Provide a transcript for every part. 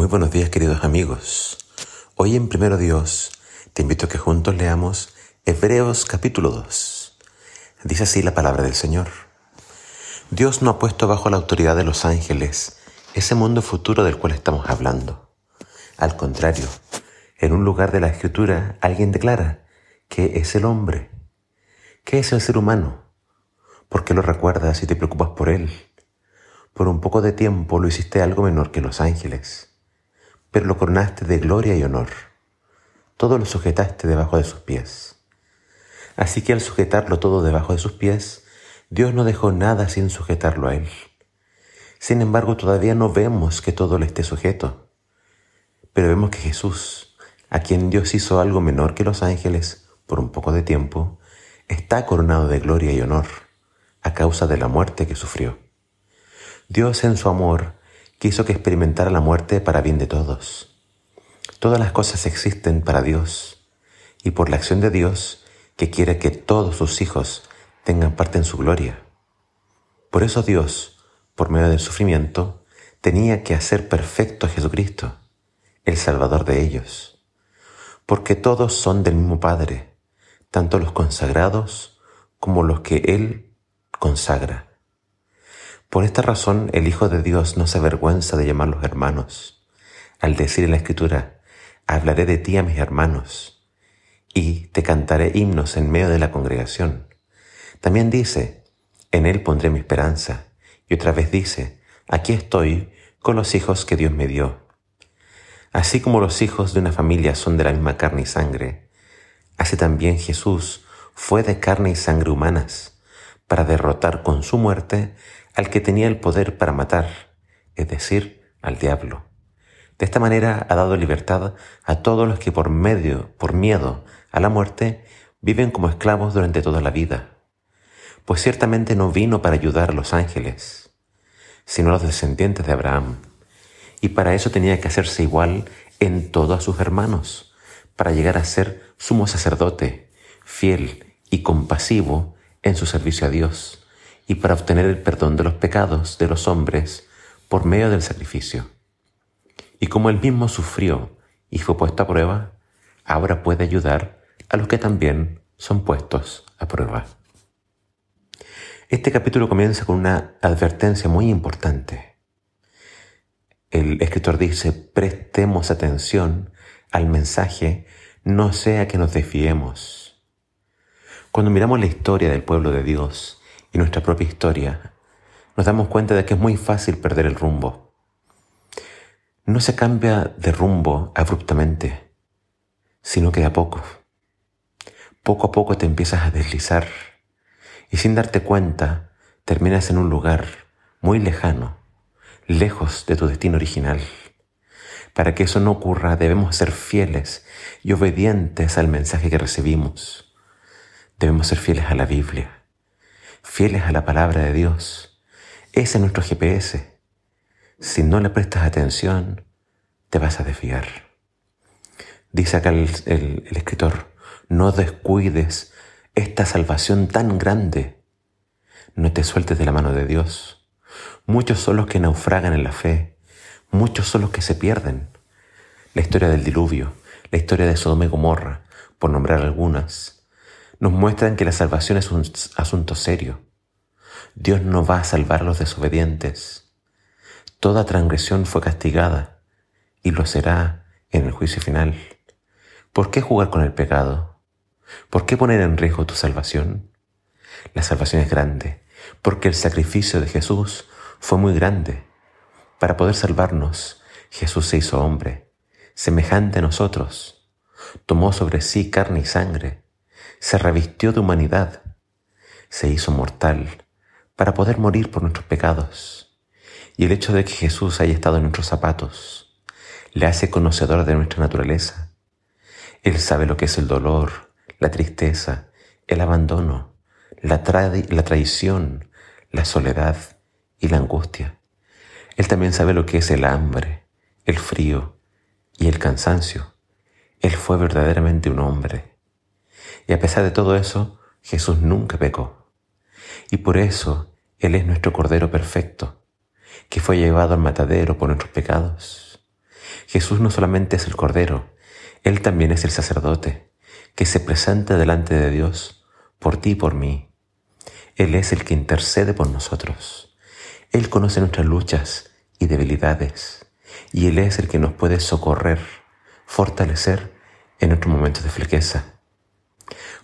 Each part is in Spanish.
Muy buenos días queridos amigos. Hoy en Primero Dios te invito a que juntos leamos Hebreos capítulo 2. Dice así la palabra del Señor. Dios no ha puesto bajo la autoridad de los ángeles ese mundo futuro del cual estamos hablando. Al contrario, en un lugar de la escritura alguien declara que es el hombre. ¿Qué es el ser humano? ¿Por qué lo recuerdas y te preocupas por él? Por un poco de tiempo lo hiciste algo menor que los ángeles pero lo coronaste de gloria y honor. Todo lo sujetaste debajo de sus pies. Así que al sujetarlo todo debajo de sus pies, Dios no dejó nada sin sujetarlo a Él. Sin embargo, todavía no vemos que todo le esté sujeto. Pero vemos que Jesús, a quien Dios hizo algo menor que los ángeles por un poco de tiempo, está coronado de gloria y honor a causa de la muerte que sufrió. Dios en su amor quiso que experimentara la muerte para bien de todos. Todas las cosas existen para Dios y por la acción de Dios que quiere que todos sus hijos tengan parte en su gloria. Por eso Dios, por medio del sufrimiento, tenía que hacer perfecto a Jesucristo, el Salvador de ellos, porque todos son del mismo Padre, tanto los consagrados como los que Él consagra. Por esta razón el Hijo de Dios no se avergüenza de llamarlos hermanos, al decir en la Escritura, hablaré de ti a mis hermanos, y te cantaré himnos en medio de la congregación. También dice, en Él pondré mi esperanza, y otra vez dice, aquí estoy con los hijos que Dios me dio. Así como los hijos de una familia son de la misma carne y sangre, así también Jesús fue de carne y sangre humanas, para derrotar con su muerte al que tenía el poder para matar, es decir, al diablo. De esta manera ha dado libertad a todos los que por medio, por miedo a la muerte, viven como esclavos durante toda la vida. Pues ciertamente no vino para ayudar a los ángeles, sino a los descendientes de Abraham. Y para eso tenía que hacerse igual en todo a sus hermanos, para llegar a ser sumo sacerdote, fiel y compasivo en su servicio a Dios y para obtener el perdón de los pecados de los hombres por medio del sacrificio. Y como él mismo sufrió y fue puesto a prueba, ahora puede ayudar a los que también son puestos a prueba. Este capítulo comienza con una advertencia muy importante. El escritor dice, prestemos atención al mensaje, no sea que nos desviemos. Cuando miramos la historia del pueblo de Dios, y nuestra propia historia, nos damos cuenta de que es muy fácil perder el rumbo. No se cambia de rumbo abruptamente, sino que a poco. Poco a poco te empiezas a deslizar y sin darte cuenta terminas en un lugar muy lejano, lejos de tu destino original. Para que eso no ocurra debemos ser fieles y obedientes al mensaje que recibimos. Debemos ser fieles a la Biblia fieles a la palabra de Dios. Ese es nuestro GPS. Si no le prestas atención, te vas a desviar. Dice acá el, el escritor, no descuides esta salvación tan grande. No te sueltes de la mano de Dios. Muchos son los que naufragan en la fe. Muchos son los que se pierden. La historia del diluvio, la historia de Sodoma y Gomorra, por nombrar algunas, nos muestran que la salvación es un asunto serio. Dios no va a salvar a los desobedientes. Toda transgresión fue castigada y lo será en el juicio final. ¿Por qué jugar con el pecado? ¿Por qué poner en riesgo tu salvación? La salvación es grande porque el sacrificio de Jesús fue muy grande. Para poder salvarnos, Jesús se hizo hombre, semejante a nosotros. Tomó sobre sí carne y sangre se revistió de humanidad, se hizo mortal para poder morir por nuestros pecados. Y el hecho de que Jesús haya estado en nuestros zapatos le hace conocedor de nuestra naturaleza. Él sabe lo que es el dolor, la tristeza, el abandono, la, la traición, la soledad y la angustia. Él también sabe lo que es el hambre, el frío y el cansancio. Él fue verdaderamente un hombre y a pesar de todo eso, Jesús nunca pecó. Y por eso Él es nuestro Cordero perfecto, que fue llevado al matadero por nuestros pecados. Jesús no solamente es el Cordero, Él también es el sacerdote, que se presenta delante de Dios por ti y por mí. Él es el que intercede por nosotros. Él conoce nuestras luchas y debilidades, y Él es el que nos puede socorrer, fortalecer en nuestros momentos de flaqueza.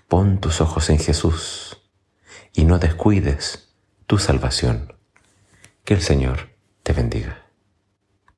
Pon tus ojos en Jesús y no descuides tu salvación. Que el Señor te bendiga.